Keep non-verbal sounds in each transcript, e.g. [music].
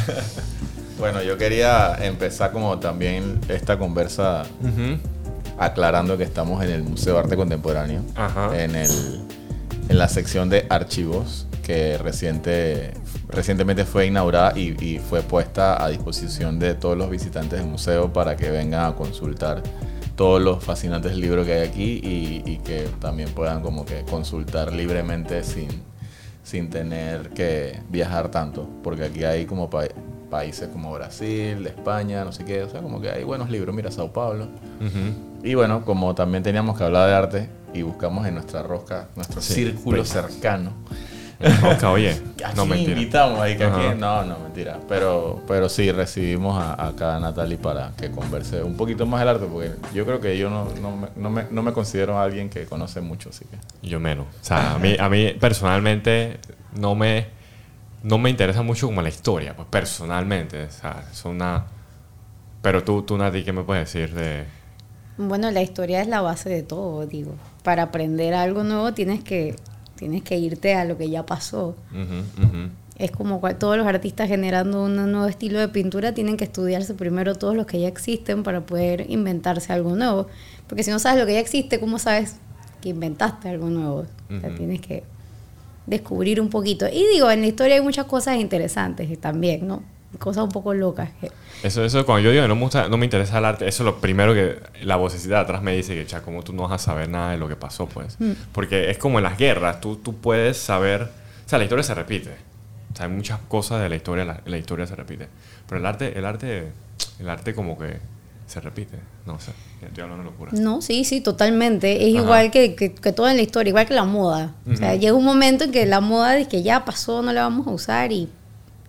[laughs] bueno, yo quería empezar como también esta conversa aclarando que estamos en el Museo de Arte Contemporáneo, En, el, en la sección de archivos que reciente, recientemente fue inaugurada y, fue puesta a disposición de todos los visitantes del museo para que vengan a consultar todos los fascinantes libros que hay aquí y, que también puedan como que consultar libremente sin, sin tener que viajar tanto, porque aquí hay como países como Brasil, España, no sé qué, o sea, como que hay buenos libros, mira, Sao Paulo. Y bueno, como también teníamos que hablar de arte y buscamos en nuestra rosca, nuestro círculo pues. cercano, oye. [laughs] no mentira. invitamos ahí que aquí, no, no, mentira. Pero, pero sí, recibimos a, a Natalie para que converse un poquito más el arte, porque yo creo que yo no, no, me, no, me, no me considero alguien que conoce mucho, así que. Yo menos. O sea, a mí, a mí personalmente no me, no me interesa mucho como la historia, pues personalmente. O sea, es una... Pero tú, tú, Nati, ¿qué me puedes decir de...? Bueno, la historia es la base de todo, digo. Para aprender algo nuevo tienes que tienes que irte a lo que ya pasó. Es como todos los artistas generando un nuevo estilo de pintura tienen que estudiarse primero todos los que ya existen para poder inventarse algo nuevo. Porque si no sabes lo que ya existe, ¿cómo sabes que inventaste algo nuevo? tienes que descubrir un poquito. Y digo, en la historia hay muchas cosas interesantes también, ¿no? Cosas un poco locas. Eso, eso, cuando yo digo que no me, gusta, no me interesa el arte, eso es lo primero que la vocecita de atrás me dice que, ya, como tú no vas a saber nada de lo que pasó, pues. Mm. Porque es como en las guerras, tú, tú puedes saber, o sea, la historia se repite. O sea, hay muchas cosas de la historia, la, historia se repite. Pero el arte, el arte, el arte como que se repite. No sé, estoy hablando de locura. No, sí, sí, totalmente. Es igual que, que, que, toda la historia, igual que la moda. O sea, llega un momento en que la moda es que ya pasó, no la vamos a usar y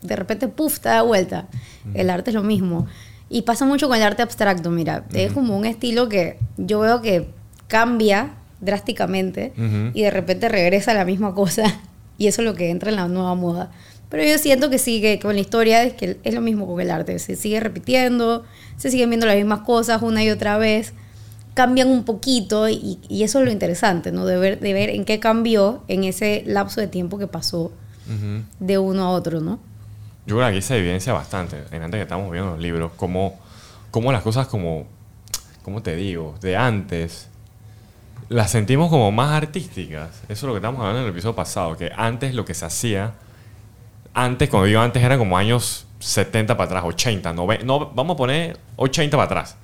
de repente, puff, te da vuelta. El arte es lo mismo. Y pasa mucho con el arte abstracto, mira. Es como un estilo que yo veo que cambia drásticamente y de repente regresa a la misma cosa. [laughs] Y eso es lo que entra en la nueva moda. Pero yo siento que sí, que con la historia es que es lo mismo con el arte. Se sigue repitiendo, se siguen viendo las mismas cosas una y otra vez. Cambian un poquito y, eso es lo interesante, ¿no? De ver, de ver en qué cambió en ese lapso de tiempo que pasó de uno a otro, ¿no? Yo creo que aquí se evidencia bastante, en antes que estamos viendo los libros, como, como las cosas como, ¿cómo te digo? De antes, las sentimos como más artísticas. Eso es lo que estamos hablando en el episodio pasado, que antes lo que se hacía, antes, cuando digo antes, eran como años 70 para atrás, 80, no, no vamos a poner 80 para atrás.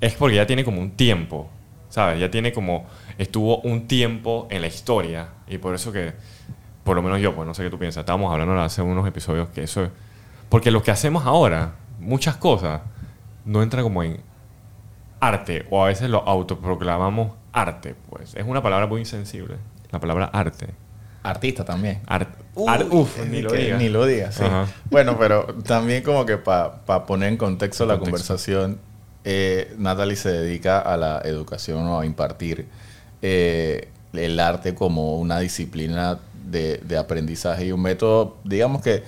Es porque ya tiene como un tiempo, ¿sabes? Ya tiene como, estuvo un tiempo en la historia y por eso que por lo menos yo, pues no sé qué tú piensas, estábamos hablando hace unos episodios que eso es... Porque lo que hacemos ahora, muchas cosas, no entra como en arte, o a veces lo autoproclamamos arte, pues. Es una palabra muy insensible, la palabra arte. Artista también. uf, ni lo digas. Ni lo digas, sí. Bueno, pero también como que para poner en contexto la conversación, eh, Natalie se dedica a la educación o a impartir eh, el arte como una disciplina de, aprendizaje y un método, digamos que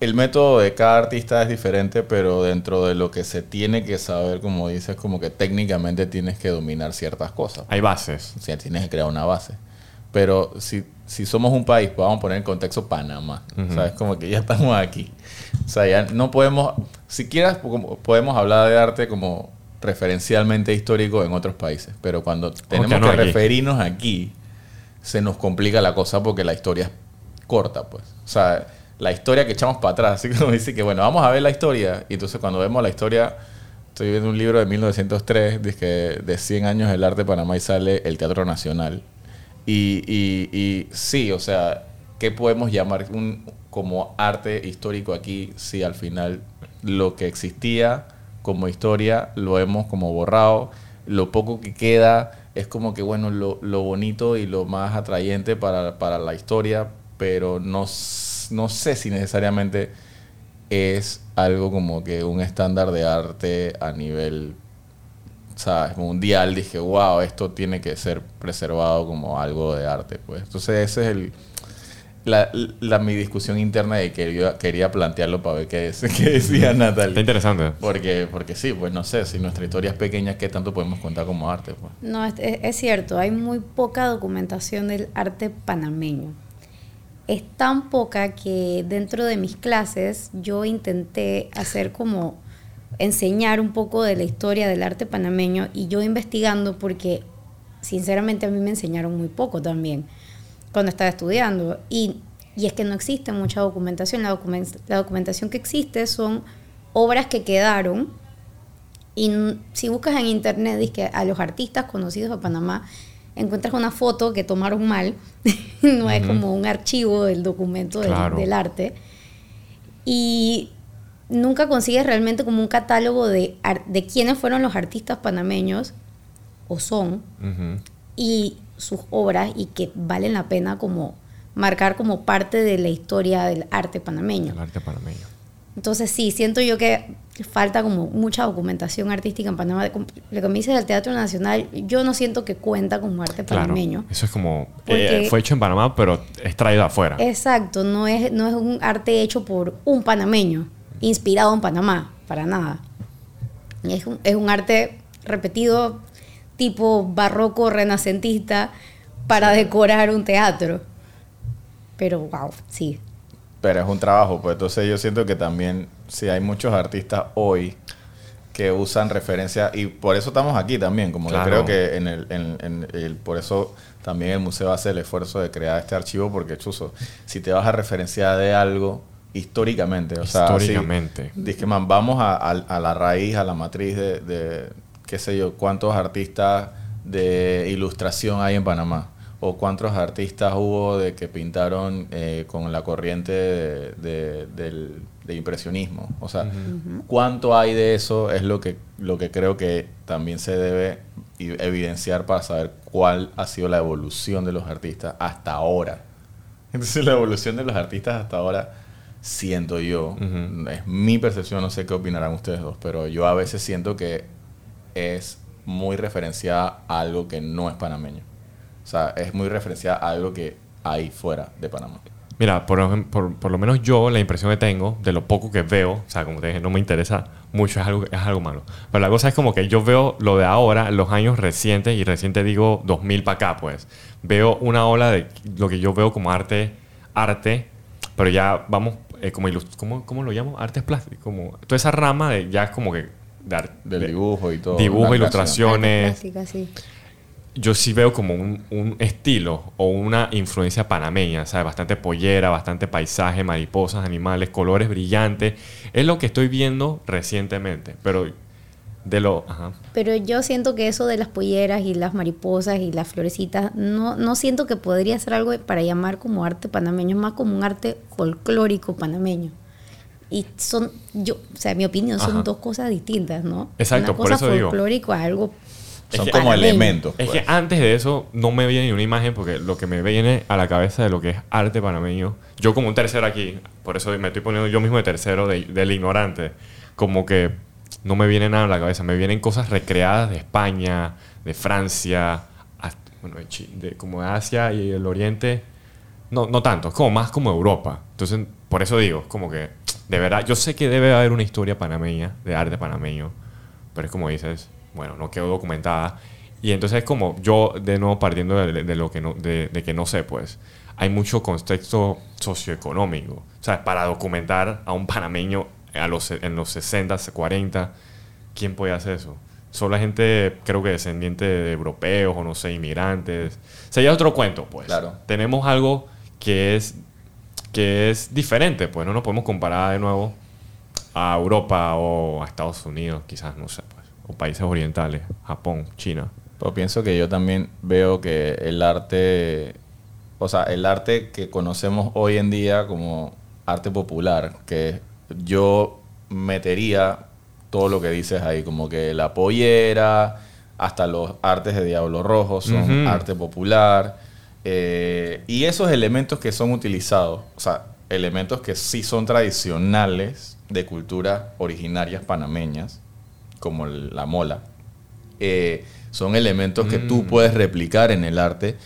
el método de cada artista es diferente, pero dentro de lo que se tiene que saber, como dices, como que técnicamente tienes que dominar ciertas cosas. Hay bases. O sea, tienes que crear una base. Pero si, si somos un país, pues vamos a poner en contexto Panamá. O sea, es como que ya estamos aquí. O sea, ya no podemos, siquiera podemos hablar de arte como referencialmente histórico en otros países, pero cuando tenemos que referirnos aquí, se nos complica la cosa porque la historia es corta, pues. O sea, la historia que echamos para atrás, [laughs] así como dice que, bueno, vamos a ver la historia. Y entonces cuando vemos la historia, estoy viendo un libro de 1903, dice de 100 años del arte de Panamá y sale el Teatro Nacional. Y, y, sí, o sea, ¿qué podemos llamar un, como arte histórico aquí si al final lo que existía como historia lo hemos como borrado? Lo poco que queda es como que, bueno, lo, lo bonito y lo más atrayente para, para la historia, pero no, no sé si necesariamente es algo como que un estándar de arte a nivel ¿sabes? mundial. Dije, wow, esto tiene que ser preservado como algo de arte. Pues. Entonces ese es el, la, mi discusión interna de que yo quería plantearlo para ver qué, [laughs] qué decía Natalia. Está interesante. Porque, porque sí, pues no sé, si nuestra historia es pequeña, ¿qué tanto podemos contar como arte? Pues? No, es, es, cierto, hay muy poca documentación del arte panameño. es tan poca que dentro de mis clases yo intenté hacer como enseñar un poco de la historia del arte panameño y yo investigando porque sinceramente a mí me enseñaron muy poco también cuando estaba estudiando. Y, y es que no existe mucha documentación, la, la documentación que existe son obras que quedaron. Y si buscas en internet dice que a los artistas conocidos de Panamá encuentras una foto que tomaron mal, [laughs] no es como un archivo del documento del, arte. Y nunca consigues realmente como un catálogo de, de quiénes fueron los artistas panameños, o son, y sus obras, y que valen la pena como marcar como parte de la historia del arte panameño. El arte panameño. Entonces sí, siento yo que falta como mucha documentación artística en Panamá. Lo que me dices del Teatro Nacional, yo no siento que cuenta como arte panameño. eso es como... Eh, fue hecho en Panamá, pero es traído afuera. Exacto, no es, no es un arte hecho por un panameño, inspirado en Panamá, para nada. Es un, es un arte repetido tipo barroco renacentista para decorar un teatro. Pero wow, sí, pero es un trabajo, pues entonces yo siento que también, si hay muchos artistas hoy que usan referencia, y por eso estamos aquí también, como yo creo que en el, en, el, por eso también el museo hace el esfuerzo de crear este archivo, porque chuzo, si te vas a referenciar de algo históricamente, o sea, históricamente. dice man, vamos a, a, la raíz, a la matriz de, de, qué sé yo, cuántos artistas de ilustración hay en Panamá o cuántos artistas hubo de que pintaron eh, con la corriente de, del, impresionismo. O sea, cuánto hay de eso es lo que, lo que creo que también se debe evidenciar para saber cuál ha sido la evolución de los artistas hasta ahora. Entonces la evolución de los artistas hasta ahora, siento yo, es mi percepción, no sé qué opinarán ustedes dos, pero yo a veces siento que es muy referenciada a algo que no es panameño. O sea, es muy referenciada a algo que hay fuera de Panamá. Mira, por, por, por, lo menos yo la impresión que tengo de lo poco que veo, o sea, como te dije, no me interesa mucho, es algo, es algo malo. Pero la cosa es como que yo veo lo de ahora, los años recientes, y reciente digo 2000 para acá, pues. Veo una ola de lo que yo veo como arte, arte, pero ya vamos, eh, como ¿cómo, ¿cómo, lo llamo? Artes plásticos, como toda esa rama de ya es como que... De, Del dibujo y todo. Dibujo, ilustraciones. sí yo sí veo como un, estilo o una influencia panameña, ¿sabes? Bastante pollera, bastante paisaje, mariposas, animales, colores brillantes. Es lo que estoy viendo recientemente, pero de lo... Pero yo siento que eso de las polleras y las mariposas y las florecitas, no, no siento que podría ser algo para llamar como arte panameño, es más como un arte folclórico panameño. Y son, yo, o sea, mi opinión, son dos cosas distintas, ¿no? Exacto, Una cosa por eso folclórico a algo son como elementos. Es que pues. antes de eso no me viene ni una imagen porque lo que me viene a la cabeza de lo que es arte panameño, yo como un tercero aquí, por eso me estoy poniendo yo mismo de tercero del ignorante, como que no me viene nada a la cabeza, me vienen cosas recreadas de España, de Francia, bueno, de, como de Asia y el Oriente. No, no tanto, es como más como Europa. Entonces, por eso digo, como que, de verdad, yo sé que debe haber una historia panameña, de arte panameño, pero es como dices, bueno, no quedó documentada. Y entonces es como yo, de nuevo, partiendo de, lo que no, de, que no sé, pues, hay mucho contexto socioeconómico. O sea, para documentar a un panameño a los, en los 60, 40, ¿quién puede hacer eso? Solo la gente, creo que descendiente de europeos o no sé, inmigrantes. Sería otro cuento, pues. Claro. Tenemos algo que es, que es diferente, pues no nos podemos comparar de nuevo a Europa o a Estados Unidos, quizás, no sé. Pues o países orientales, Japón, China. Pero pienso que yo también veo que el arte, o sea, el arte que conocemos hoy en día como arte popular, que yo metería todo lo que dices ahí, como que la pollera, hasta los artes de Diablo Rojo son arte popular. Eh, y esos elementos que son utilizados, o sea, elementos que sí son tradicionales de culturas originarias panameñas, como la mola, eh, son elementos que tú mm. puedes replicar en el arte,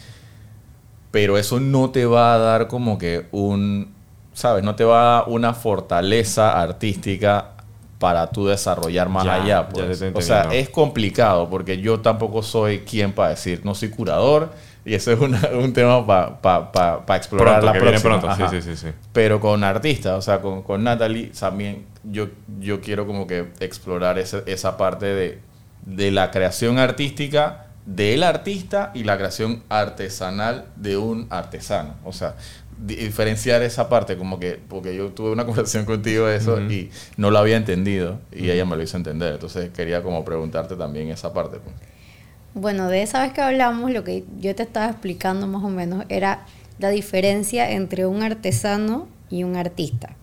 pero eso no te va a dar como que un, ¿sabes? No te va a dar una fortaleza artística para tú desarrollar más allá. Pues. O sea, es complicado porque yo tampoco soy quien para decir, no soy curador, Y eso es una- un tema para pa, pa- pa explorar Pronto, la que viene próxima. pronto. Sí, Ajá. sí, sí, sí. Pero con artistas, o sea, con, con Natalie, también yo, yo quiero como que explorar ese- esa parte de, de la creación artística del artista y la creación artesanal de un artesano. O sea, di- diferenciar esa parte, como que, porque yo tuve una [laughs] conversación contigo de eso y no lo había entendido y ella me lo hizo entender. Entonces quería como preguntarte también esa parte. pues. Bueno, de esa vez que hablamos, lo que yo te estaba explicando más o menos era la diferencia entre un artesano y un artista.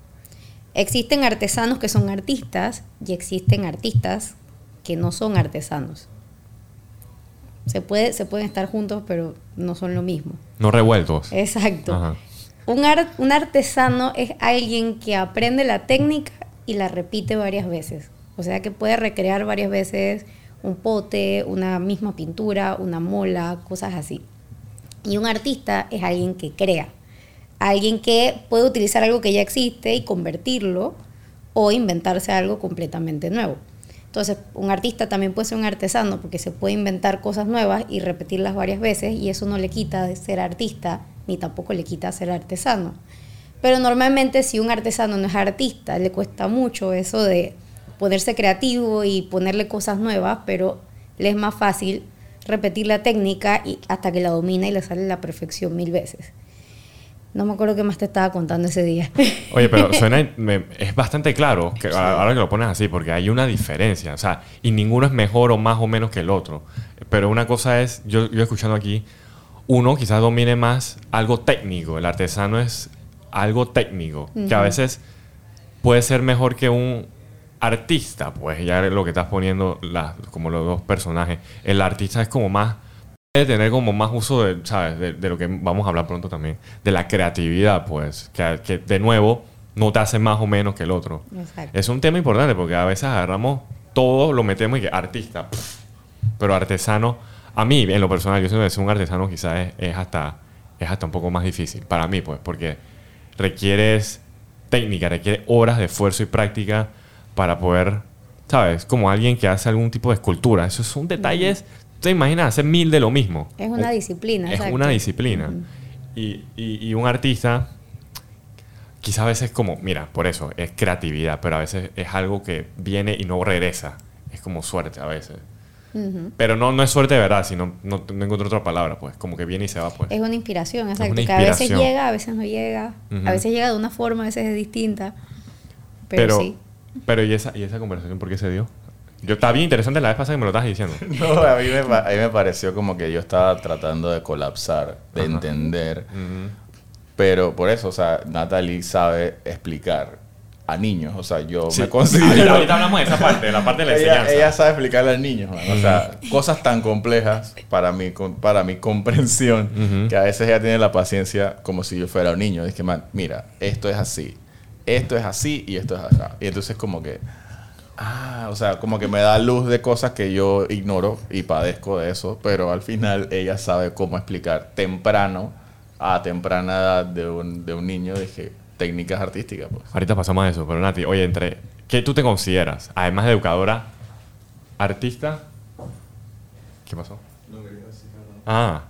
Existen artesanos que son artistas y existen artistas que no son artesanos. Se, puede, se pueden estar juntos, pero no son lo mismo. No revueltos. Exacto. Ajá. Un, un artesano es alguien que aprende la técnica y la repite varias veces. O sea que puede recrear varias veces un pote, una misma pintura, una mola, cosas así. Y un artista es alguien que crea. Alguien que puede utilizar algo que ya existe y convertirlo o inventarse algo completamente nuevo. Entonces, un artista también puede ser un artesano porque se puede inventar cosas nuevas y repetirlas varias veces y eso no le quita de ser artista ni tampoco le quita ser artesano. Pero normalmente si un artesano no es artista, le cuesta mucho eso de ponerse creativo y ponerle cosas nuevas, pero le es más fácil repetir la técnica y hasta que la domina y le sale la perfección mil veces. No me acuerdo qué más te estaba contando ese día. [laughs] Oye, pero suena, me- [laughs] es bastante claro, que, ahora que lo pones así, porque hay una diferencia, o sea, y ninguno es mejor o más o menos que el otro. Pero una cosa es, yo, yo escuchando aquí, uno quizás domine más algo técnico, el artesano es algo técnico, que a veces puede ser mejor que un artista, pues ya lo que estás poniendo, la- como los dos personajes. El artista es como más puede tener como más uso de, ¿sabes? De, de lo que vamos a hablar pronto también, de la creatividad, pues, que, que de nuevo no te hace más o menos que el otro. Exacto. Es un tema importante porque a veces agarramos todo, lo metemos y que artista, pero artesano, a mí en lo personal, yo siento que ser un artesano quizás es, es hasta, es hasta un poco más difícil, para mí, pues, porque requieres técnica, requiere horas de esfuerzo y práctica para poder, ¿sabes? Como alguien que hace algún tipo de escultura. Esos son detalles, te imaginas hacer mil de lo mismo. Es una disciplina. Es exacto. una disciplina. Ujú. y, y- y un artista, quizás a veces como, mira, por eso, es creatividad, pero a veces es algo que viene y no regresa. Es como suerte a veces. Pero no, no es suerte de verdad, sino no, no encuentro otra palabra, pues, como que viene y se va, pues. Es una inspiración, exacto. una Que a veces inspiración. llega, a veces no llega. A veces llega de una forma, a veces es distinta. Pero, Pero, sí. Pero ¿y esa, ¿y esa conversación por qué se dio? Yo estaba bien interesante la vez pasada que me lo estabas diciendo. [laughs] No, a mí, me, a mí me pareció como que yo estaba tratando de colapsar, de Ajá. entender. Pero por eso, o sea, Natalie sabe explicar a niños. O sea, yo Sí. me considero... Ahorita, ahorita hablamos de esa parte, de la parte de la ella, enseñanza. ella sabe explicarle a niños, man. o sea, cosas tan complejas para mi, para mi comprensión, que a veces ella tiene la paciencia como si yo fuera un niño. Es que, man, mira, esto es así, esto es así y esto es así. Y entonces como que, ah, o sea, como que me da luz de cosas que yo ignoro y padezco de eso, pero al final ella sabe cómo explicar temprano, a temprana edad de un, de un niño, dije, técnicas artísticas, pues. Ahorita pasamos a eso, pero Nati, oye, entre ¿qué tú te consideras? Además de educadora, artista. ¿Qué pasó? Ah,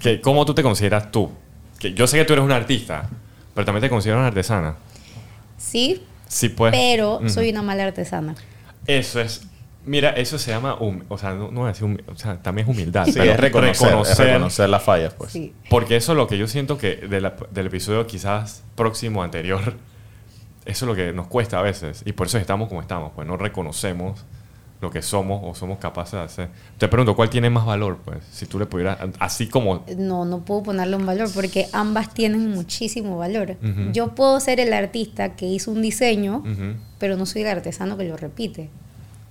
¿qué- ¿cómo tú te consideras tú? Que yo sé que tú eres una artista, pero también te consideras una artesana. Sí, Sí, pues. pero soy una mala artesana. Eso es. Mira, eso se llama. o sea, no, no voy a decir humi- o sea, también es humildad. Sí, pero es reconocer, es reconocer las fallas, pues. Sí. Porque eso es lo que yo siento que de la- del episodio quizás próximo, anterior, [laughs] eso es lo que nos cuesta a veces. Y por eso estamos como estamos, pues no reconocemos lo que somos o somos capaces de hacer. Te pregunto, ¿cuál tiene más valor? Pues si tú le pudieras, así como... No, no puedo ponerle un valor porque ambas tienen muchísimo valor. Yo puedo ser el artista que hizo un diseño, pero no soy el artesano que lo repite.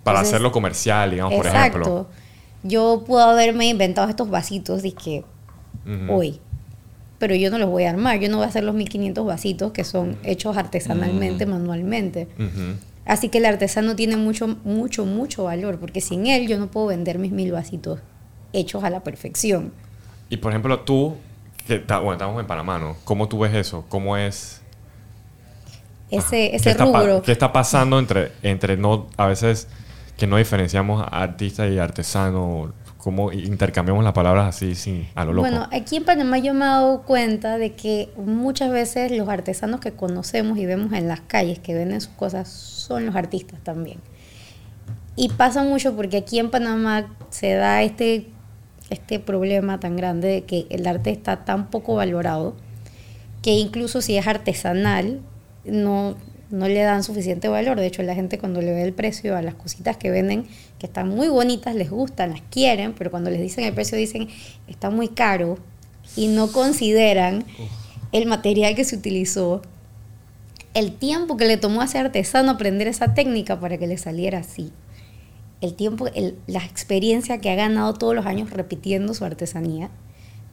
para Entonces, hacerlo comercial, digamos, por ejemplo. Yo puedo haberme inventado estos vasitos, dizque Ujú. hoy. Pero yo no los voy a armar. Yo no voy a hacer los 1500 vasitos que son hechos artesanalmente, manualmente. Así que el artesano tiene mucho, mucho, mucho valor, porque sin él yo no puedo vender mis mil vasitos hechos a la perfección. Y por ejemplo, tú, que bueno, estamos en Panamá, ¿no? ¿Cómo tú ves eso? ¿Cómo es Ese, ¿Qué ese está, pa- rubro. ¿Qué está pasando entre, entre no, a veces que no diferenciamos a artista y artesano? Cómo intercambiamos las palabras así sin, a lo loco. Bueno, aquí en Panamá yo me he dado cuenta de que muchas veces los artesanos que conocemos y vemos en las calles que venden sus cosas son los artistas también. Y pasa mucho porque aquí en Panamá se da este, este problema tan grande de que el arte está tan poco valorado que incluso si es artesanal no, no le dan suficiente valor. De hecho, la gente cuando le ve el precio a las cositas que venden, que están muy bonitas, les gustan, las quieren, pero cuando les dicen el precio dicen está muy caro y no consideran el material que se utilizó, el tiempo que le tomó a ese artesano aprender esa técnica para que le saliera así, el tiempo, el- la experiencia que ha ganado todos los años repitiendo su artesanía.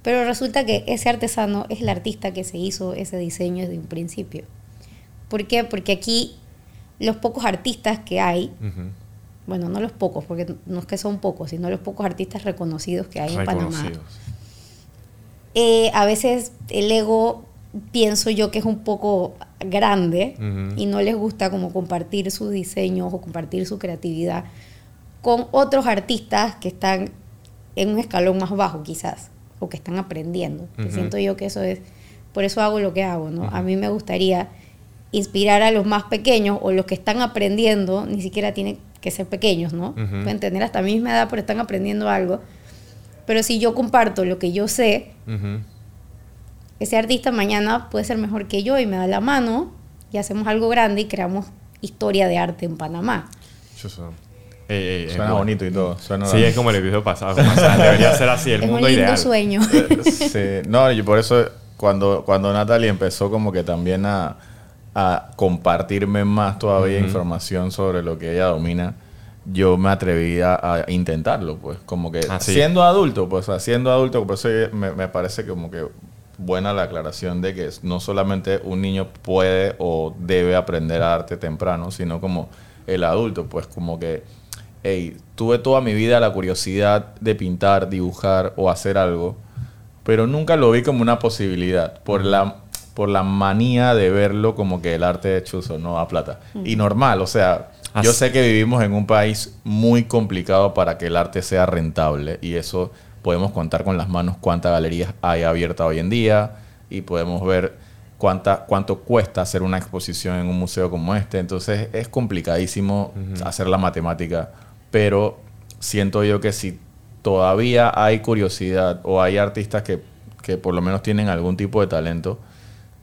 Pero resulta que ese artesano es el artista que se hizo ese diseño desde un principio. ¿Por qué? Porque aquí los pocos artistas que hay, bueno, no los pocos, porque no es que son pocos, sino los pocos artistas reconocidos que hay en Panamá, eh, a veces el ego pienso yo que es un poco grande y no les gusta como compartir sus diseños o compartir su creatividad con otros artistas que están en un escalón más bajo quizás o que están aprendiendo. Que siento yo que eso es, por eso hago lo que hago, ¿no? A mí me gustaría inspirar a los más pequeños o los que están aprendiendo, ni siquiera tienen que ser pequeños, ¿no? Ujú. Pueden tener hasta mi misma edad, pero están aprendiendo algo. Pero si yo comparto lo que yo sé, Ujú. ese artista mañana puede ser mejor que yo y me da la mano y hacemos algo grande y creamos historia de arte en Panamá. Chuzo. Ey, ey, es Suena bueno. bonito y todo. Suena Sí, es como el episodio pasado. como, o sea, debería [laughs] ser así el es un mundo lindo ideal. sueño. Sí, no, y por eso cuando, cuando Natalie empezó como que también a, a compartirme más todavía información sobre lo que ella domina, yo me atreví a, a intentarlo, pues, como que Ah, siendo adulto, pues, o sea, siendo adulto, por eso me, me parece como que buena la aclaración de que no solamente un niño puede o debe aprender arte temprano, sino como el adulto, pues como que, hey, tuve toda mi vida la curiosidad de pintar, dibujar o hacer algo, pero nunca lo vi como una posibilidad por la por la manía de verlo como que el arte de chuzo no da plata. Y normal, o sea, yo sé que vivimos en un país muy complicado para que el arte sea rentable y eso podemos contar con las manos cuántas galerías hay abiertas hoy en día y podemos ver cuánta, cuánto cuesta hacer una exposición en un museo como este. Entonces es complicadísimo hacer la matemática, pero siento yo que si todavía hay curiosidad o hay artistas que, que por lo menos tienen algún tipo de talento,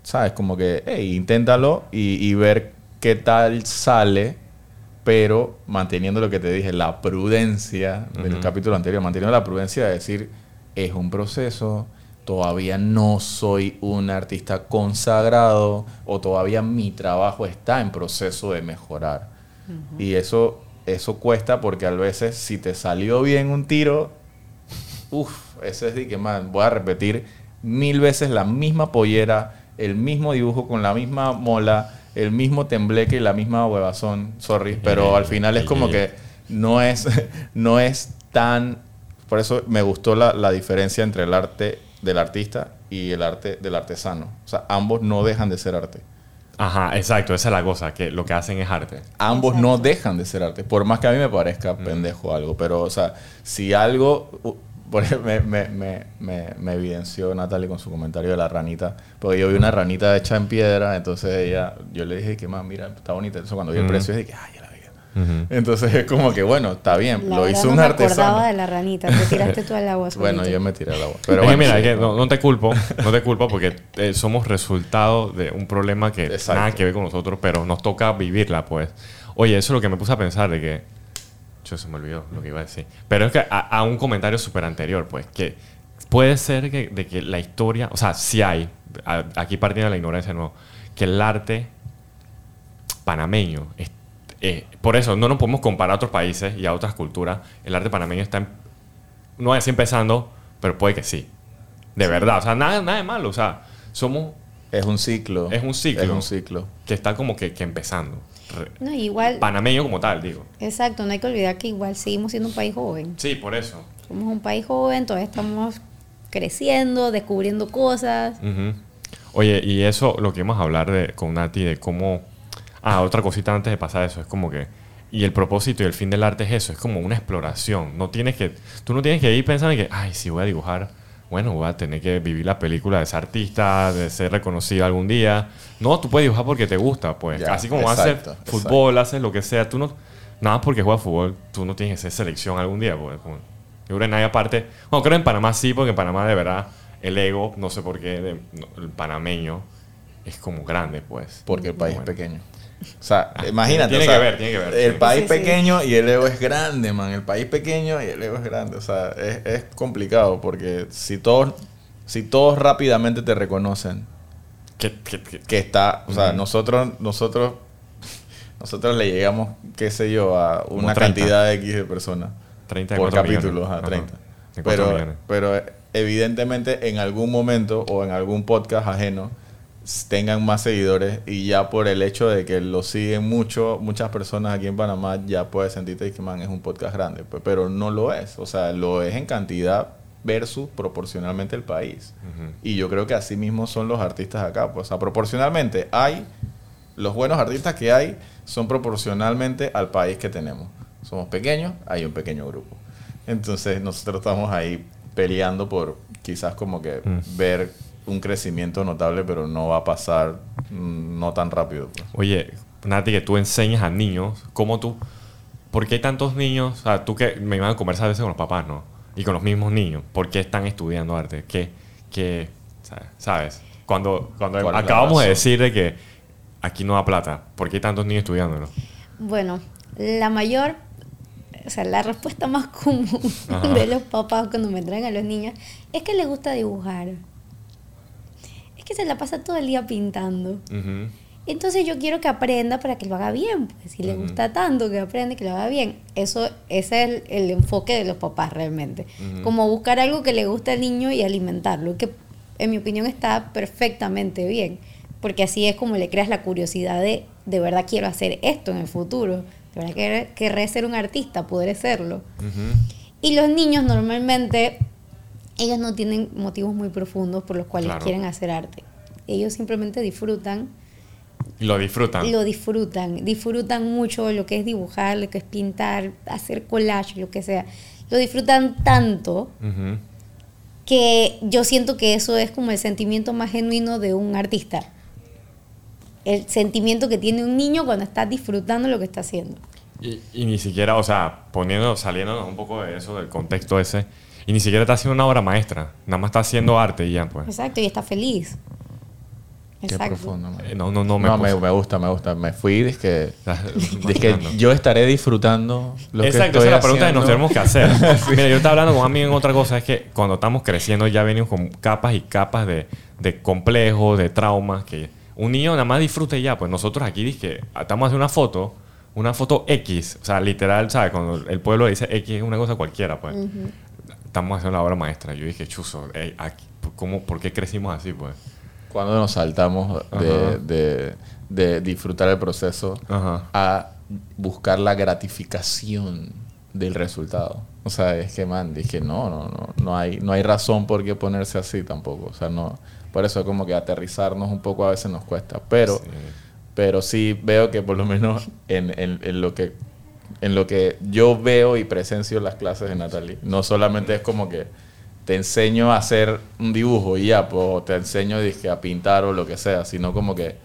¿sabes? Como que, hey, inténtalo y, y ver qué tal sale, pero manteniendo lo que te dije, la prudencia del Ujú. capítulo anterior, manteniendo la prudencia de decir, es un proceso, todavía no soy un artista consagrado o todavía mi trabajo está en proceso de mejorar. Y eso, eso cuesta porque a veces si te salió bien un tiro, Uf, ese es de que, man, voy a repetir mil veces la misma pollera, el mismo dibujo con la misma mola, el mismo tembleque y la misma huevazón, sorry, pero al final es como que no es, [laughs] no es tan... Por eso me gustó la, la diferencia entre el arte del artista y el arte del artesano. O sea, ambos no dejan de ser arte. Ajá, exacto, esa es la cosa, que lo que hacen es arte. Ambos no dejan de ser arte, por más que a mí me parezca Mm. pendejo algo, pero, o sea, si algo, me, me, me, me, me evidenció Natalie con su comentario de la ranita, porque yo vi una ranita hecha en piedra, entonces ella, yo le dije que más, mira, está bonita, entonces cuando vi el precio, dije, ay, ya la vi. Ujú. Entonces es como que, bueno, está bien, La lo hizo no un me artesano. acordaba de la ranita, te tiraste tú al agua [laughs] Bueno, yo me tiré al agua. Pero bueno, mira, sí, que no. no, no te culpo, no te culpo porque eh, somos resultado de un problema que Exacto. nada que ver con nosotros, pero nos toca vivirla, pues. Oye, eso es lo que me puse a pensar de que... Yo se me olvidó lo que iba a decir. Pero es que a, a un comentario súper anterior, pues, que puede ser que, de que la historia, o sea, sí hay, a- aquí partiendo de la ignorancia, no, que el arte panameño, es- eh, por eso no nos podemos comparar a otros países y a otras culturas, el arte panameño está, en- no es empezando, pero puede que sí. De verdad, o sea, nada, nada de malo, o sea, somos Es un ciclo. Es un ciclo. Es un ciclo. que está como que, que empezando. No, igual, Panameño como tal, digo. exacto, no hay que olvidar que igual seguimos siendo un país joven. Sí, por eso. Somos un país joven, todavía estamos creciendo, descubriendo cosas. Oye, y eso, lo que íbamos a hablar de, con Nati, de cómo... Ah, otra cosita antes de pasar eso, es como que Y el propósito y el fin del arte es eso, es como una exploración. No tienes que, tú no tienes que ir pensando que, ay, si voy a dibujar, bueno, voy a tener que vivir la película de ese artista, de ser reconocido algún día. No, tú puedes dibujar porque te gusta, pues. Ya, Así como exacto, haces fútbol, haces lo que sea, tú no, nada más porque juegas fútbol, tú no tienes que ser selección algún día, pues. Yo creo que nadie aparte, bueno, creo en Panamá sí, porque en Panamá de verdad el ego, no sé por qué, de- no, el panameño es como grande, pues. Porque el país Bueno. es pequeño. O sea, imagínate. tiene o sea, que ver, tiene que ver. El Sí. país Sí, sí. pequeño y el ego es grande, man. El país pequeño y el ego es grande. O sea, es, es complicado porque si todos, si todos rápidamente te reconocen ¿Qué, qué- qué- que está, o sea, nosotros, nosotros, nosotros le llegamos, qué sé yo, a una 30. cantidad de X de personas 30 de por capítulo, millones. a Ajá. 30. De cuatro Pero, millones. pero evidentemente en algún momento o en algún podcast ajeno tengan más seguidores y ya por el hecho de que lo siguen mucho, muchas personas aquí en Panamá ya puedes sentirte que man es un podcast grande, pe- pero no lo es, o sea, lo es en cantidad versus proporcionalmente el país. Y yo creo que así mismo son los artistas acá, pues, o sea, proporcionalmente hay los buenos artistas que hay son proporcionalmente al país que tenemos. Somos pequeños, hay un pequeño grupo. Entonces nosotros estamos ahí peleando por quizás como que Mm. ver un crecimiento notable, pero no va a pasar mm, no tan rápido. pues. Oye, Nati, que tú enseñas a niños, ¿cómo tú? ¿Por qué hay tantos niños? O sea, tú que me iban a conversar a veces con los papás, ¿no? Y con los mismos niños. ¿Por qué están estudiando arte? ¿Qué, qué, sa- sabes? Cuando, cuando ¿Cuál es la acabamos de decir de que aquí no da plata, ¿por qué hay tantos niños estudiándolo? Bueno, la mayor, o sea, la respuesta más [laughs] común Ajá. de los papás cuando me traen a los niños es que les gusta dibujar. Que se la pasa todo el día pintando. Entonces yo quiero que aprenda para que lo haga bien. Pues, si le gusta tanto que aprenda que lo haga bien. Eso ese es el, el enfoque de los papás realmente. Como buscar algo que le guste al niño y alimentarlo. Que en mi opinión está perfectamente bien. Porque así es como le creas la curiosidad de, de verdad quiero hacer esto en el futuro. De verdad querré, querré ser un artista, podré serlo. Y los niños normalmente, ellos no tienen motivos muy profundos por los cuales Claro. quieren hacer arte. Ellos simplemente disfrutan Y lo disfrutan. lo disfrutan, disfrutan mucho lo que es dibujar, lo que es pintar, hacer collage, lo que sea. Lo disfrutan tanto Ujú. que yo siento que eso es como el sentimiento más genuino de un artista. El sentimiento que tiene un niño cuando está disfrutando lo que está haciendo. Y, y ni siquiera, o sea, poniendo, saliendo un poco de eso, del contexto ese, y ni siquiera está haciendo una obra maestra, nada más está haciendo arte y ya, pues. Exacto, y está feliz. Qué Exacto. profundo. man. Eh, No, no, no me, No, me, puse- me gusta, me gusta. Me fui, dizque, [laughs] Imaginando. dizque yo estaré disfrutando lo Exacto, que esa estoy es la pregunta que nos haciendo. tenemos que hacer. [laughs] Mira, yo estaba hablando con un amigo en otra cosa, es que cuando estamos creciendo ya venimos con capas y capas de, de complejos, de traumas, que un niño nada más disfruta y ya, pues nosotros aquí que estamos haciendo una foto, una foto X, o sea, literal, ¿sabes? Cuando el pueblo dice X es una cosa cualquiera, pues. Estamos haciendo la obra maestra. Yo dije, chuzo, ey, aquí, ¿cómo, ¿por qué crecimos así, pues? Cuando nos saltamos de, de- de disfrutar el proceso Ajá. a buscar la gratificación del resultado. O sea, es que, man, dije, no, no, no, no hay, no hay razón por qué ponerse así tampoco. O sea, no, por eso como que aterrizarnos un poco a veces nos cuesta. Pero, Sí. pero sí veo que por lo menos en, en- en lo que en lo que yo veo y presencio las clases de Natalie, no solamente es como que te enseño a hacer un dibujo y ya, pues, o te enseño dizque, a pintar o lo que sea, sino como que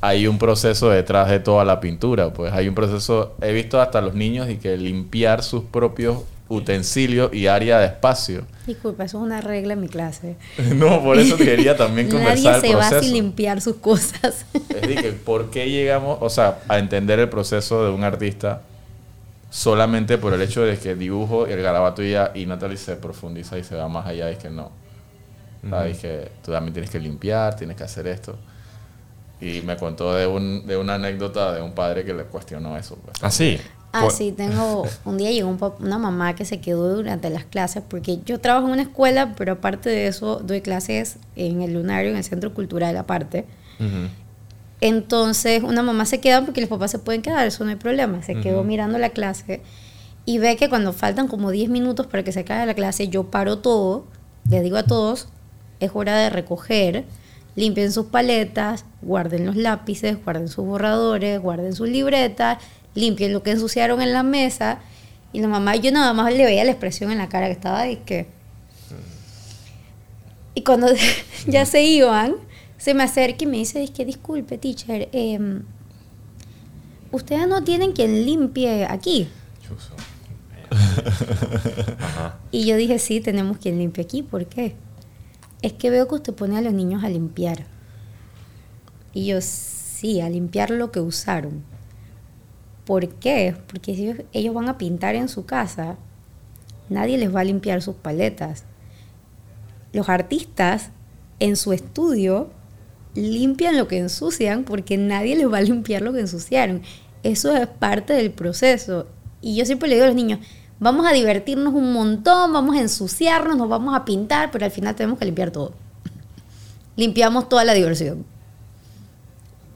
hay un proceso detrás de toda la pintura, pues hay un proceso, he visto hasta los niños y que limpiar sus propios utensilios y área de espacio. Disculpa, eso es una regla en mi clase. [laughs] no, por eso [laughs] quería también conversar Nadie el se va proceso. sin limpiar sus cosas. Es decir, ¿por qué llegamos, o sea, a entender el proceso de un artista solamente por el hecho de que dibujo y el garabato y ya, y Natalie se profundiza y se va más allá? Y que no. Sea, Ujú. dije, tú también tienes que limpiar, tienes que hacer esto. Y me contó de, un, de una anécdota de un padre que le cuestionó eso. Pues. ¿Ah, sí? Ah, sí, tengo. [laughs] Un día llegó un una mamá que se quedó durante las clases, porque yo trabajo en una escuela, pero aparte de eso, doy clases en el Lunario, en el Centro Cultural, aparte. Ujú. Entonces, una mamá se queda porque los papás se pueden quedar, eso no hay problema. Se quedó mirando la clase y ve que cuando faltan como 10 minutos para que se acabe la clase, yo paro todo, les digo a todos, es hora de recoger, limpien sus paletas, guarden los lápices, guarden sus borradores, guarden sus libretas, limpien lo que ensuciaron en la mesa. Y la mamá, yo nada más le veía la expresión en la cara que estaba ahí que... Y cuando [laughs] ya se iban, se me acerca y me dice, es que disculpe, teacher, em, ustedes no tienen quien limpie aquí. [laughs] Y yo dije, sí, tenemos quien limpie aquí. ¿Por qué? Es que veo que usted pone a los niños a limpiar. Y yo, sí, a limpiar lo que usaron. ¿Por qué? Porque si ellos, ellos van a pintar en su casa, nadie les va a limpiar sus paletas. Los artistas en su estudio limpian lo que ensucian porque nadie les va a limpiar lo que ensuciaron. Eso es parte del proceso. Y yo siempre le digo a los niños, vamos a divertirnos un montón, vamos a ensuciarnos, nos vamos a pintar, pero al final tenemos que limpiar todo. Limpiamos toda la diversión.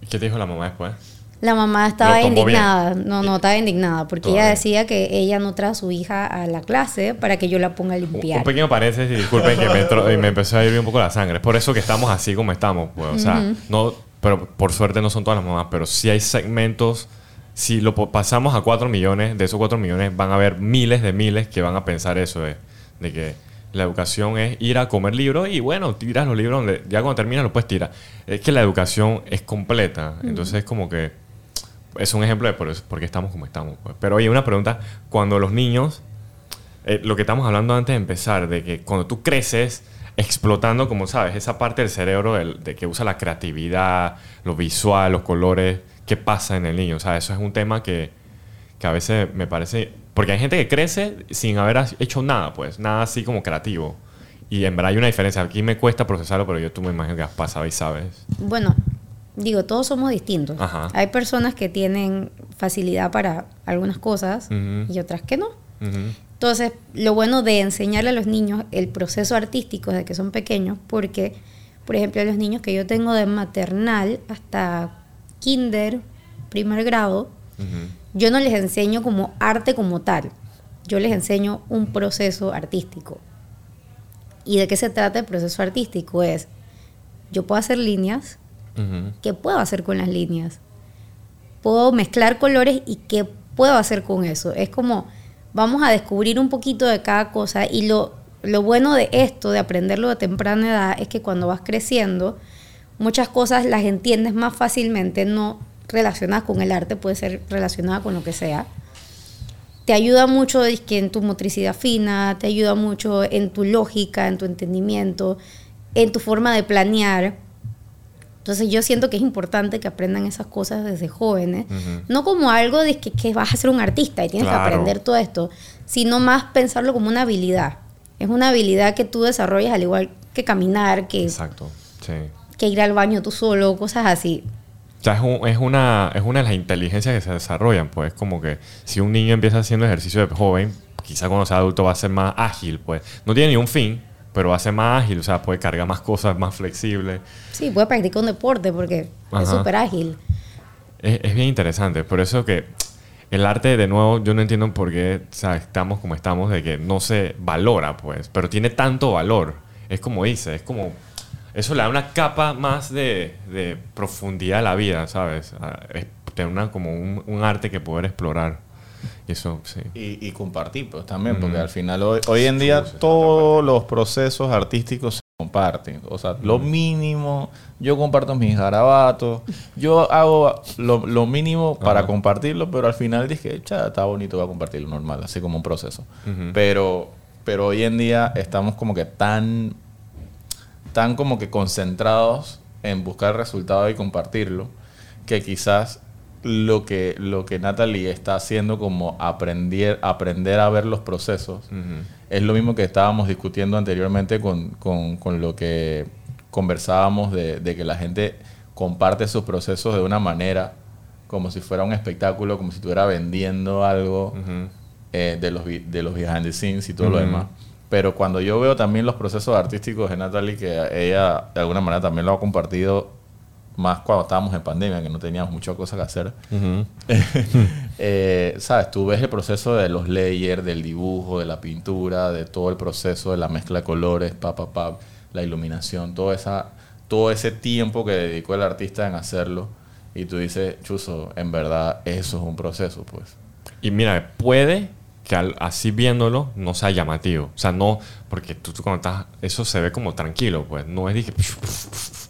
¿Y qué te dijo la mamá después? La mamá estaba indignada. No, no, estaba indignada porque ella decía que ella no trae a su hija a la clase para que yo la ponga a limpiar. un pequeño paréntesis, disculpen que me, entró- y me empezó a ir un poco la sangre. Es por eso que estamos así como estamos, pues. O sea, no, pero por suerte no son todas las mamás, pero sí hay segmentos. Si lo pasamos a 4 millones, de esos 4 millones van a haber miles de miles que van a pensar eso, de, de que la educación es ir a comer libros y bueno, tiras los libros donde ya cuando terminas lo puedes tirar. Es que la educación es completa, entonces es como que es un ejemplo de por, eso, por qué estamos como estamos. pues. Pero oye, una pregunta, cuando los niños eh, lo que estamos hablando antes de empezar, de que cuando tú creces explotando, como sabes, esa parte del cerebro del- de que usa la creatividad, lo visual, los colores, ¿qué pasa en el niño? O sea, eso es un tema que, que a veces me parece... Porque hay gente que crece sin haber hecho nada, pues, nada así como creativo. Y en verdad hay una diferencia. Aquí me cuesta procesarlo, pero yo tú me imagino que has pasado y sabes. Bueno, digo, todos somos distintos. Ajá. Hay personas que tienen facilidad para algunas cosas y otras que no. Entonces, lo bueno de enseñarle a los niños el proceso artístico desde que son pequeños, porque, por ejemplo, los niños que yo tengo de maternal hasta kinder, primer grado, yo no les enseño como arte como tal. Yo les enseño un proceso artístico. ¿Y de qué se trata el proceso artístico? Es, yo puedo hacer líneas, ¿qué puedo hacer con las líneas? Puedo mezclar colores y qué puedo hacer con eso. Es como, vamos a descubrir un poquito de cada cosa y lo, lo bueno de esto, de aprenderlo de temprana edad, es que cuando vas creciendo, muchas cosas las entiendes más fácilmente, no relacionadas con el arte, puede ser relacionada con lo que sea. Te ayuda mucho en tu motricidad fina, te ayuda mucho en tu lógica, en tu entendimiento, en tu forma de planear. Entonces yo siento que es importante que aprendan esas cosas desde jóvenes, Ujú. no como algo de que, que vas a ser un artista y tienes Claro. que aprender todo esto, sino más pensarlo como una habilidad. Es una habilidad que tú desarrollas al igual que caminar, que, Exacto. Sí. que ir al baño tú solo, cosas así. O sea, es, un- es una, es una de las inteligencias que se desarrollan, pues como que si un niño empieza haciendo ejercicio de joven, quizá cuando sea adulto va a ser más ágil, pues. No tiene ni un fin, pero ser más ágil, o sea, puede cargar más cosas, más flexible. Sí, puede practicar un deporte porque es Ajá. súper ágil. Es, es bien interesante, por eso que el arte, de nuevo, yo no entiendo por qué o sea, estamos como estamos, de que no se valora, pues, pero tiene tanto valor. Es como dice, es como... Eso le da una capa más de, de profundidad a la vida, ¿sabes? A- es tener una, como un, un arte que poder explorar. Y eso, sí. Y, y compartir, pues también, porque al final hoy, hoy en día todos los procesos artísticos se comparten. O sea, lo mínimo, yo comparto mis garabatos, yo hago lo, lo mínimo para compartirlo, pero al final dije, "Cha, está bonito, voy a compartirlo normal, así como un proceso. Pero, pero hoy en día estamos como que tan, tan como que concentrados en buscar el resultado y compartirlo, que quizás lo que, lo que Natalie está haciendo como aprender, aprender a ver los procesos es lo mismo que estábamos discutiendo anteriormente con, con- con lo que conversábamos de, de que la gente comparte sus procesos de una manera como si fuera un espectáculo, como si estuviera vendiendo algo eh, de, los, de los behind the scenes y todo lo Ujú. demás. Pero cuando yo veo también los procesos artísticos de Natalie, que ella de alguna manera también lo ha compartido más cuando estábamos en pandemia, que no teníamos muchas cosas que hacer. [laughs] Eh, Sabes, tú ves el proceso de los layers, del dibujo, de la pintura, de todo el proceso de la mezcla de colores, pa, pa, pa, la iluminación, todo, esa, todo ese tiempo que dedicó el artista en hacerlo. Y tú dices, Chuzo, en verdad eso es un proceso, pues. Y mira, puede que al- así viéndolo no sea llamativo. O sea, no, porque tú, tú cuando estás, eso se ve como tranquilo, pues. No es dije. [laughs]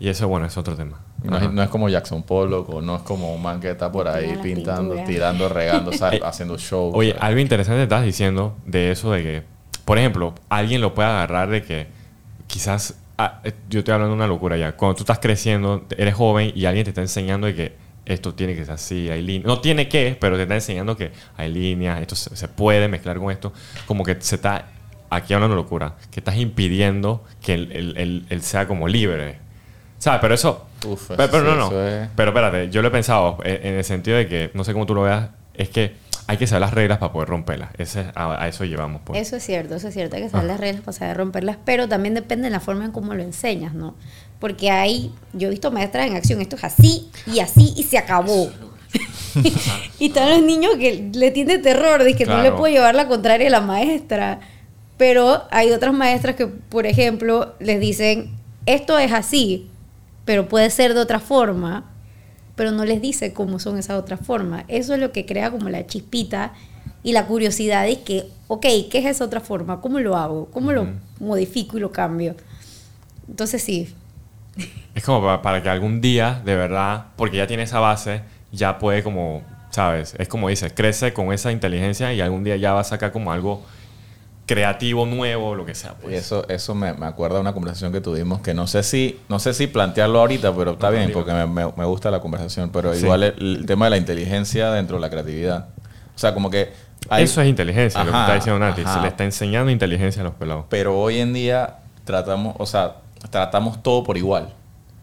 Y eso, bueno, es otro tema. No es, no es como Jackson Pollock o no es como un man que está por ahí Tira pintando, tirando, [laughs] regando, ¿sabes? haciendo show. Oye, ¿sabes? algo interesante estás diciendo de eso de que, por ejemplo, alguien lo puede agarrar de que quizás, ah, eh, yo estoy hablando de una locura ya, cuando tú estás creciendo, eres joven y alguien te está enseñando de que esto tiene que ser así, hay líneas, no tiene que, pero te está enseñando que hay líneas, esto se, se puede mezclar con esto, como que se está, aquí hablando de locura, que estás impidiendo que él, él- él- él sea como libre. ¿Sabes? Pero eso... Uf, pero, pero sí, no, no. eso es- Pero espérate, yo lo he pensado eh, en el sentido de que, no sé cómo tú lo veas, es que hay que saber las reglas para poder romperlas. Ese, a, a eso llevamos, pues. Eso es cierto, eso es cierto, hay que saber Ah. las reglas para saber romperlas, pero también depende de la forma en cómo lo enseñas, ¿no? Porque hay, yo he visto maestras en acción, esto es así y así y se acabó. [laughs] y están los niños que le tiene terror, de que no le Claro. puedo llevar la contraria a la maestra. Pero hay otras maestras que, por ejemplo, les dicen, esto es así, pero puede ser de otra forma, pero no les dice cómo son esas otras formas. Eso es lo que crea como la chispita y la curiosidad de que, ok, ¿qué es esa otra forma? ¿Cómo lo hago? ¿Cómo lo modifico y lo cambio? Entonces sí, Es como para, para que algún día, de verdad, porque ya tiene esa base, ya puede como, ¿sabes? Es como dices, crece con esa inteligencia y algún día ya va a sacar como algo creativo, nuevo, lo que sea. Y Pues. eso, eso me, me acuerda de una conversación que tuvimos que no sé si, no sé si plantearlo ahorita, pero está No, bien, porque me, me- me gusta la conversación. Pero Sí. igual el, el tema de la inteligencia dentro de la creatividad. O sea, como que hay- Eso es inteligencia, lo que está diciendo Nati. ajá. Se le está enseñando inteligencia a los pelados. pero hoy en día tratamos, o sea, tratamos todo por igual.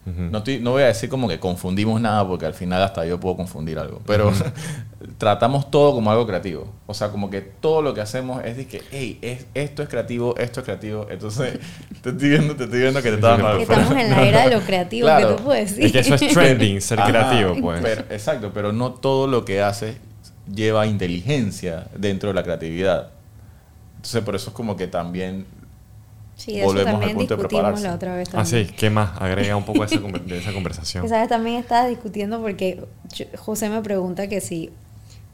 No, estoy- no voy a decir como que confundimos nada, porque al final hasta yo puedo confundir algo. Pero [laughs] tratamos todo como algo creativo. O sea, como que todo lo que hacemos es de que, hey, es, esto es creativo, esto es creativo. Entonces, [laughs] te estoy viendo, te estoy viendo que te estás mal. estamos en la era de lo creativo, Claro. que tú puedes decir. Es que eso es trending, ser [laughs] Ajá, creativo, pues. pero- exacto, pero no todo lo que haces lleva inteligencia dentro de la creatividad. Entonces, por eso es como que también Sí, de eso Volvemos al también punto de discutimos prepararse. la otra vez Ah, también. sí, ¿qué más? Agrega un poco de esa, [laughs] de esa conversación. ¿sabes? También estaba discutiendo porque yo- José me pregunta que si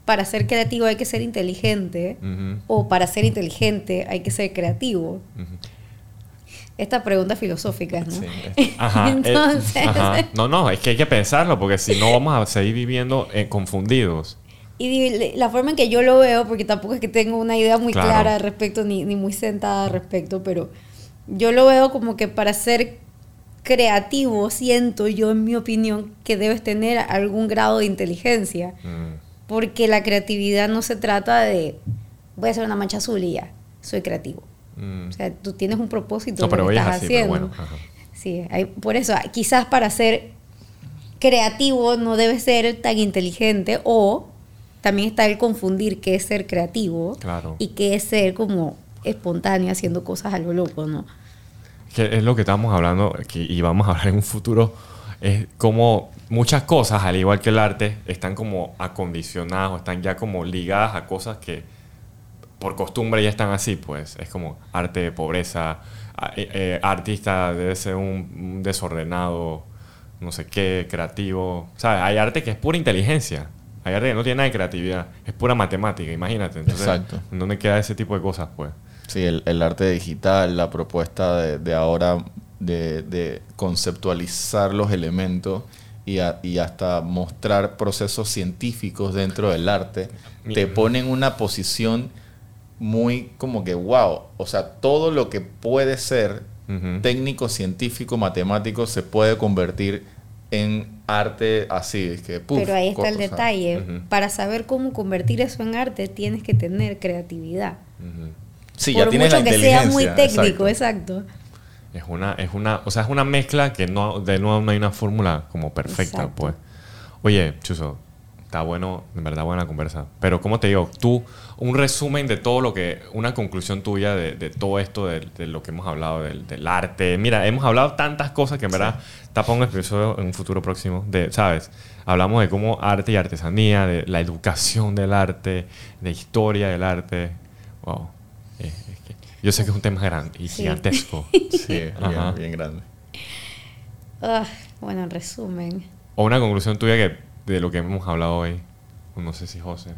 para ser creativo hay que ser inteligente Ujú, o para ser inteligente hay que ser creativo. ujú. Esta pregunta filosófica, ¿no? Sí, es- [laughs] Ajá, eh, Entonces, ajá. No, no, es que hay que pensarlo porque si no vamos a seguir viviendo eh, confundidos. y la forma en que yo lo veo, porque tampoco es que tengo una idea muy Claro. clara al respecto, ni, ni muy sentada al respecto, pero yo lo veo como que para ser creativo, siento yo, en mi opinión, que debes tener algún grado de inteligencia. Mm, Porque la creatividad no se trata de voy a hacer una mancha azul y ya, soy creativo. mm. O sea, tú tienes un propósito No, pero lo que es estás así, pero haciendo. bueno. Sí, hay- por eso, quizás para ser creativo no debes ser tan inteligente o también está el confundir qué es ser creativo Claro. y qué es ser como espontáneo haciendo cosas a lo loco, ¿no? Que es lo que estamos hablando que- y vamos a hablar en un futuro. Es como muchas cosas, al igual que el arte, están como acondicionadas o están ya como ligadas a cosas que por costumbre ya están así, pues. Es como arte de pobreza, eh, eh, artista debe ser un, un desordenado, no sé qué, creativo. O sea, hay arte que es pura inteligencia. Hay arte que no tiene nada de creatividad, es pura matemática, imagínate. Entonces, Exacto. ¿en dónde queda ese tipo de cosas, pues? Sí, el, el arte digital, la propuesta de, de ahora de, de conceptualizar los elementos y, a- y hasta mostrar procesos científicos dentro del arte, te pone en una posición muy como que, wow, o sea, todo lo que puede ser técnico, científico, matemático, se puede convertir en arte así. es que, puf, Pero ahí está el detalle. Para saber cómo convertir eso en arte tienes que tener creatividad. Ujú. Sí, ya tienes mucho la que sea muy técnico, exacto. exacto. Es una, es una, o sea, es una mezcla que no, de nuevo no hay una fórmula como perfecta, Exacto. pues. Oye, Chuso, está bueno, en verdad buena conversa. Pero, ¿cómo te digo? Tú, un resumen de todo lo que, una conclusión tuya de, de todo esto, de, de lo que hemos hablado, del, del arte. Mira, hemos hablado tantas cosas que en verdad tapa un episodio en un futuro próximo, de, ¿sabes? Hablamos de cómo arte y artesanía, de la educación del arte, de historia del arte. Wow. Yo sé que es un tema grande y Sí. gigantesco. [laughs] Sí, Ajá. bien, bien grande. Ah, bueno, en resumen. o una conclusión tuya que de lo que hemos hablado hoy. No sé si José.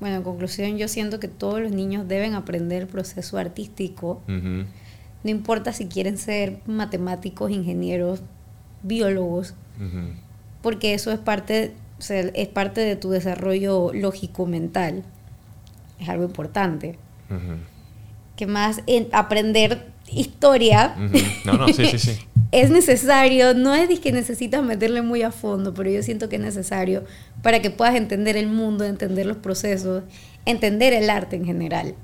Bueno, en conclusión, yo siento que todos los niños deben aprender el proceso artístico. No importa si quieren ser matemáticos, ingenieros, biólogos, porque eso es parte, o sea, es parte de tu desarrollo lógico mental. Es algo importante. ujú, Que más en aprender historia ujú. No, no, sí, sí, sí. [laughs] es necesario, no es que necesitas meterle muy a fondo, pero yo siento que es necesario para que puedas entender el mundo, entender los procesos, entender el arte en general.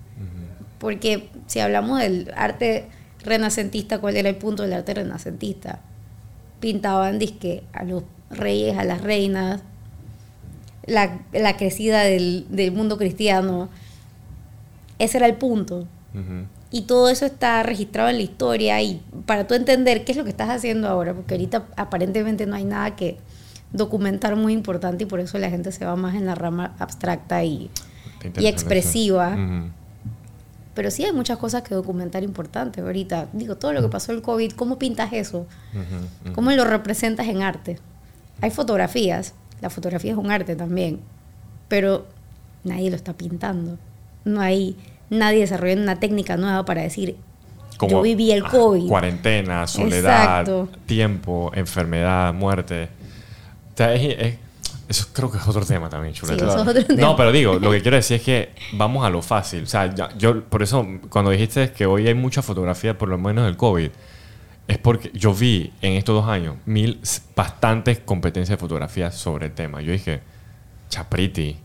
Porque si hablamos del arte renacentista, ¿cuál era el punto del arte renacentista? Pintaban disque a los reyes, a las reinas, la, la crecida del, del mundo cristiano. Ese era el punto. Y todo eso está registrado en la historia y para tú entender qué es lo que estás haciendo ahora, porque ahorita aparentemente no hay nada que documentar muy importante y por eso la gente se va más en la rama abstracta y, y expresiva. Pero sí hay muchas cosas que documentar importantes ahorita. Digo, todo lo que pasó el COVID, ¿cómo pintas eso? ¿Cómo lo representas en arte? Hay fotografías, la fotografía es un arte también, pero nadie lo está pintando. No hay nadie desarrollando una técnica nueva para decir, yo viví el COVID. Cuarentena, soledad, Exacto. tiempo, enfermedad, muerte. O sea, es- es- eso creo que es otro tema también, chuleta. eso es otro tema. No, pero digo, lo que quiero decir es que vamos a lo fácil. O sea, yo, por eso, cuando dijiste que hoy hay mucha fotografía, por lo menos del COVID, es porque yo vi en estos dos años mil, bastantes competencias de fotografía sobre el tema. Yo dije, chapriti.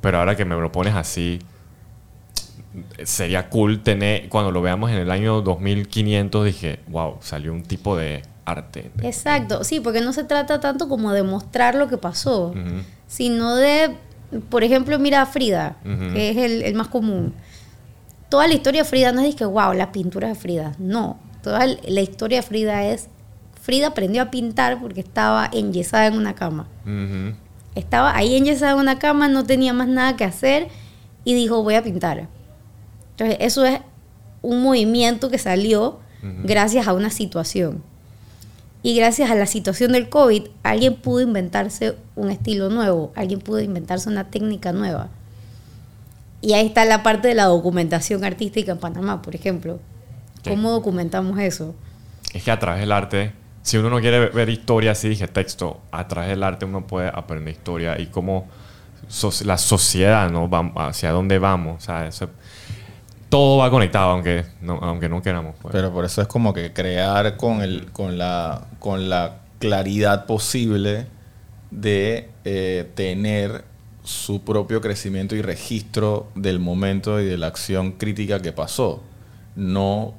Pero ahora que me lo pones así, sería cool tener, cuando lo veamos en el año 2500, dije, wow, salió un tipo de arte. Exacto, sí, porque no se trata tanto como de mostrar lo que pasó, sino de, por ejemplo, mira a Frida, que es el, el más común. Toda la historia de Frida no es que, wow, la pintura de Frida. No, toda la historia de Frida es, Frida aprendió a pintar porque estaba enyesada en una cama. Estaba ahí enyesada en una cama, no tenía más nada que hacer y dijo, voy a pintar. Entonces, eso es un movimiento que salió gracias a una situación. Y gracias a la situación del COVID, alguien pudo inventarse un estilo nuevo, alguien pudo inventarse una técnica nueva. Y ahí está la parte de la documentación artística en Panamá, por ejemplo. ¿Qué? ¿Cómo documentamos eso? Es que a través del arte, si uno no quiere ver- historia, así dije texto, a través del arte uno puede aprender historia y cómo so- la sociedad, ¿no? Va- hacia dónde vamos. O sea, eso- todo va conectado, aunque no, aunque no queramos. pues. Pero por eso es como que crear con, el, con, la, con la claridad posible de eh, tener su propio crecimiento y registro del momento y de la acción crítica que pasó. No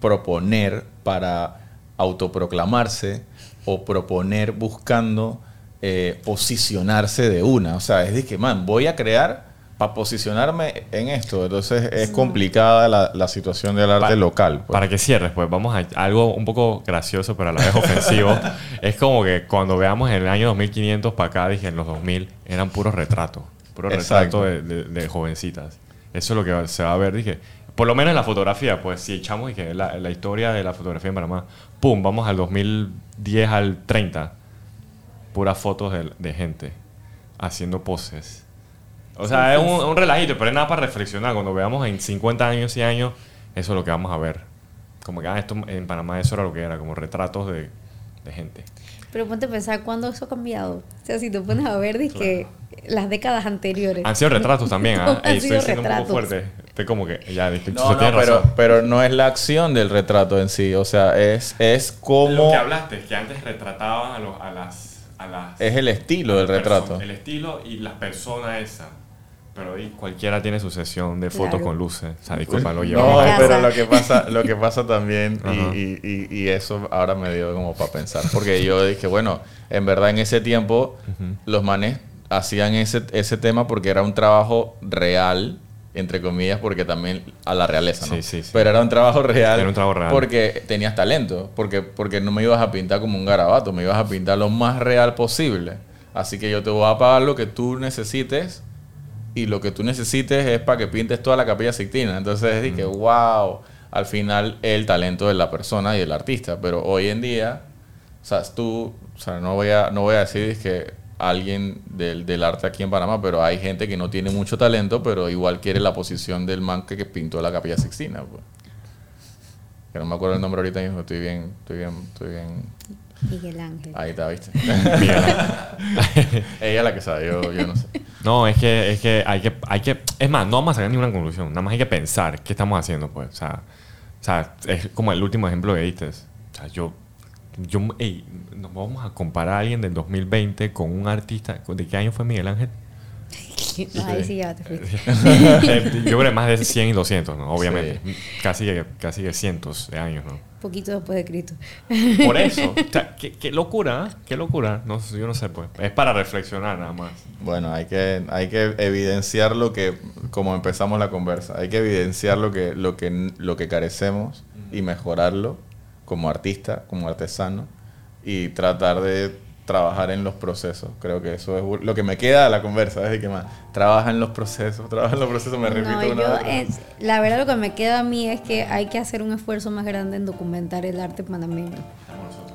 proponer para autoproclamarse o proponer buscando eh, posicionarse de una. O sea, es de que, man, voy a crear para posicionarme en esto. Entonces es complicada la, la situación del arte Pa- local. pues. Para que cierres, pues vamos a algo un poco gracioso, pero a la vez ofensivo. [laughs] es como que cuando veamos en el año 2500 para acá, dije en los 2000, eran puros retratos. Puros Exacto. retratos de, de- de jovencitas. Eso es lo que se va a ver, dije. Por lo menos en la fotografía, pues si echamos dije, la, la historia de la fotografía en Panamá, pum, vamos al 2010 al 30. Puras fotos de, de gente haciendo poses. O sea, es un, un relajito, pero es nada para reflexionar. Cuando veamos en 50 años y años, eso es lo que vamos a ver. Como que ah, esto en Panamá eso era lo que era, como retratos de, de gente. Pero ponte a pensar cuándo eso ha cambiado. O sea, si te pones a ver, que las décadas anteriores. Han sido retratos también, [laughs] ¿ah? Han Ey, estoy siendo un poco fuerte. Estoy como que, ya, dije, No, no, pero, pero no es la acción del retrato en sí. O sea, es, es Lo como... que hablaste, que antes retrataban a, los, a las... A las Es el estilo del retrato. El estilo y las personas esa. Pero ahí cualquiera tiene su sesión de fotos Claro. con luces. O sea, disculpa, lo No, llevamos a... pero lo que pasa, lo que pasa también, y, y- y eso ahora me dio como para pensar, porque yo dije, bueno, en verdad en ese tiempo los manes hacían ese, ese tema porque era un trabajo real, entre comillas, porque también a la realeza, ¿no? Sí, sí, sí. Pero era un trabajo real. Era un trabajo real. Porque tenías talento, porque, porque no me ibas a pintar como un garabato, me ibas a pintar lo más real posible. Así que yo te voy a pagar lo que tú necesites y lo que tú necesites es para que pintes toda la capilla Sixtina. Entonces dije, wow, al final el talento de la persona y del artista. Pero hoy en día, o sea, tú o sea, no voy a, no voy a decir que alguien del, del arte aquí en Panamá, pero hay gente que no tiene mucho talento, pero igual quiere la posición del man que, que pintó la Capilla Sixtina. Pues. Que no me acuerdo el nombre ahorita mismo, estoy bien, estoy bien, estoy bien. Miguel Ángel. Ahí está, ¿viste? Miguel. [laughs] Ella es la que sabe, yo, yo no sé. No, es que, es que hay que, hay que, es más, no vamos a sacar ninguna conclusión, nada más hay que pensar qué estamos haciendo, pues, o sea, o sea, es como el último ejemplo que diste, o sea, yo, yo, ey, nos vamos a comparar a alguien del 2020 con un artista, ¿de qué año fue Miguel Ángel? Ahí sí ya te fuiste. Eh, yo creo que más de 100 y 200, ¿no? Obviamente, casi que, casi que cientos de años, ¿no? Poquito después de Cristo. Por eso, [laughs] o sea, qué, qué locura, ¿eh? qué locura, no, yo no sé, pues, es para reflexionar nada más. Bueno, hay que, hay que evidenciar lo que, como empezamos la conversa, hay que evidenciar lo que, lo que, lo que carecemos y mejorarlo como artista, como artesano, y tratar de trabajar en los procesos. Creo que eso es lo que me queda de la conversa, es decir, que más, trabaja en los procesos, [laughs] trabaja en los procesos, me repito No, una yo, es- la verdad lo que me queda a mí es que hay que hacer un esfuerzo más grande en documentar el arte panameño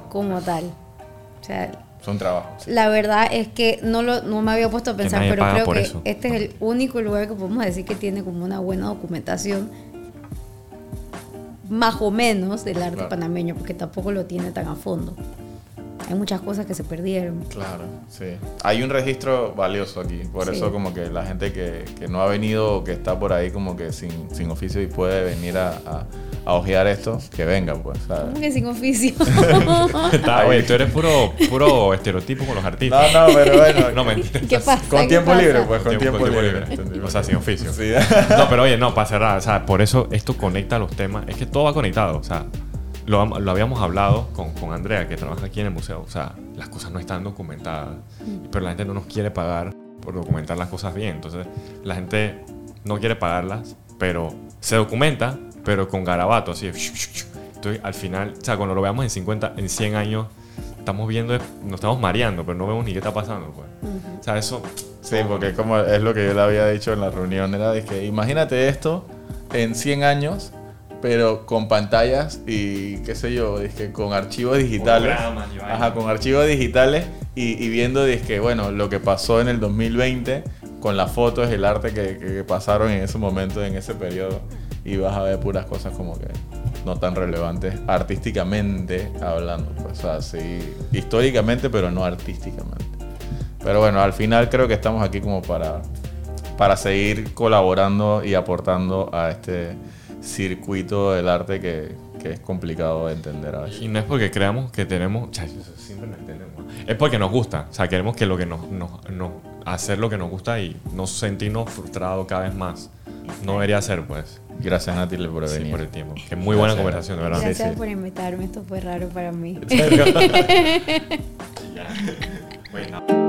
como tal. O sea, Son trabajos. sí. la verdad es que no, lo, no me había puesto a pensar, pero creo que eso. este es el único lugar que podemos decir que tiene como una buena documentación más o menos del arte Claro. panameño, porque tampoco lo tiene tan a fondo. Hay muchas cosas que se perdieron. Claro, sí. Hay un registro valioso aquí, por Sí. eso como que la gente que, que no ha venido o que está por ahí como que sin, sin oficio y puede venir a, a, a ojear esto, que venga, pues. ¿sabes? ¿Cómo que sin oficio? [laughs] Está, oye, tú eres puro, puro estereotipo con los artistas. No, no, pero bueno. [laughs] No, mentira. ¿Qué pasa? Con ¿Qué tiempo pasa? libre, pues, con Tiempo- tiempo, con tiempo libre. O sea, sin oficio. Sí. No, pero oye, no, para cerrar, o sea, por eso esto conecta los temas, es que todo va conectado, o sea, lo, habíamos hablado con, con Andrea, que trabaja aquí en el museo, o sea, las cosas no están documentadas, pero la gente no nos quiere pagar por documentar las cosas bien, entonces la gente no quiere pagarlas, pero se documenta, pero con garabato, así, entonces al final, o sea, cuando lo veamos en 50, en 100 años, estamos viendo, nos estamos mareando, pero no vemos ni qué está pasando, pues. O sea, eso... Sí, porque como es lo que yo le había dicho en la reunión, era de que imagínate esto en 100 años, pero con pantallas y qué sé yo, dizque con archivos digitales. Ajá, con archivos digitales y, y viendo dizque, bueno, lo que pasó en el 2020 con las fotos, el arte que pasaron en ese momento, en ese periodo, y vas a ver puras cosas como que no tan relevantes artísticamente hablando. Pues, o sea, sí, históricamente, pero no artísticamente. Pero bueno, al final creo que estamos aquí como para, para seguir colaborando y aportando a este circuito del arte que, que es complicado de entender a veces. Y no es porque creamos que tenemos, o sea, eso siempre lo entendemos. Es porque nos gusta, o sea, queremos que lo que nos, nos, nos- hacer lo que nos gusta y no sentirnos frustrados cada vez más. No debería ser, pues, Gracias Nati por sí, venir. por el tiempo. Que muy buena conversación, de verdad. Gracias sí. por invitarme, esto fue raro para mí. ¿En serio? [laughs] [laughs] Ya. Bueno.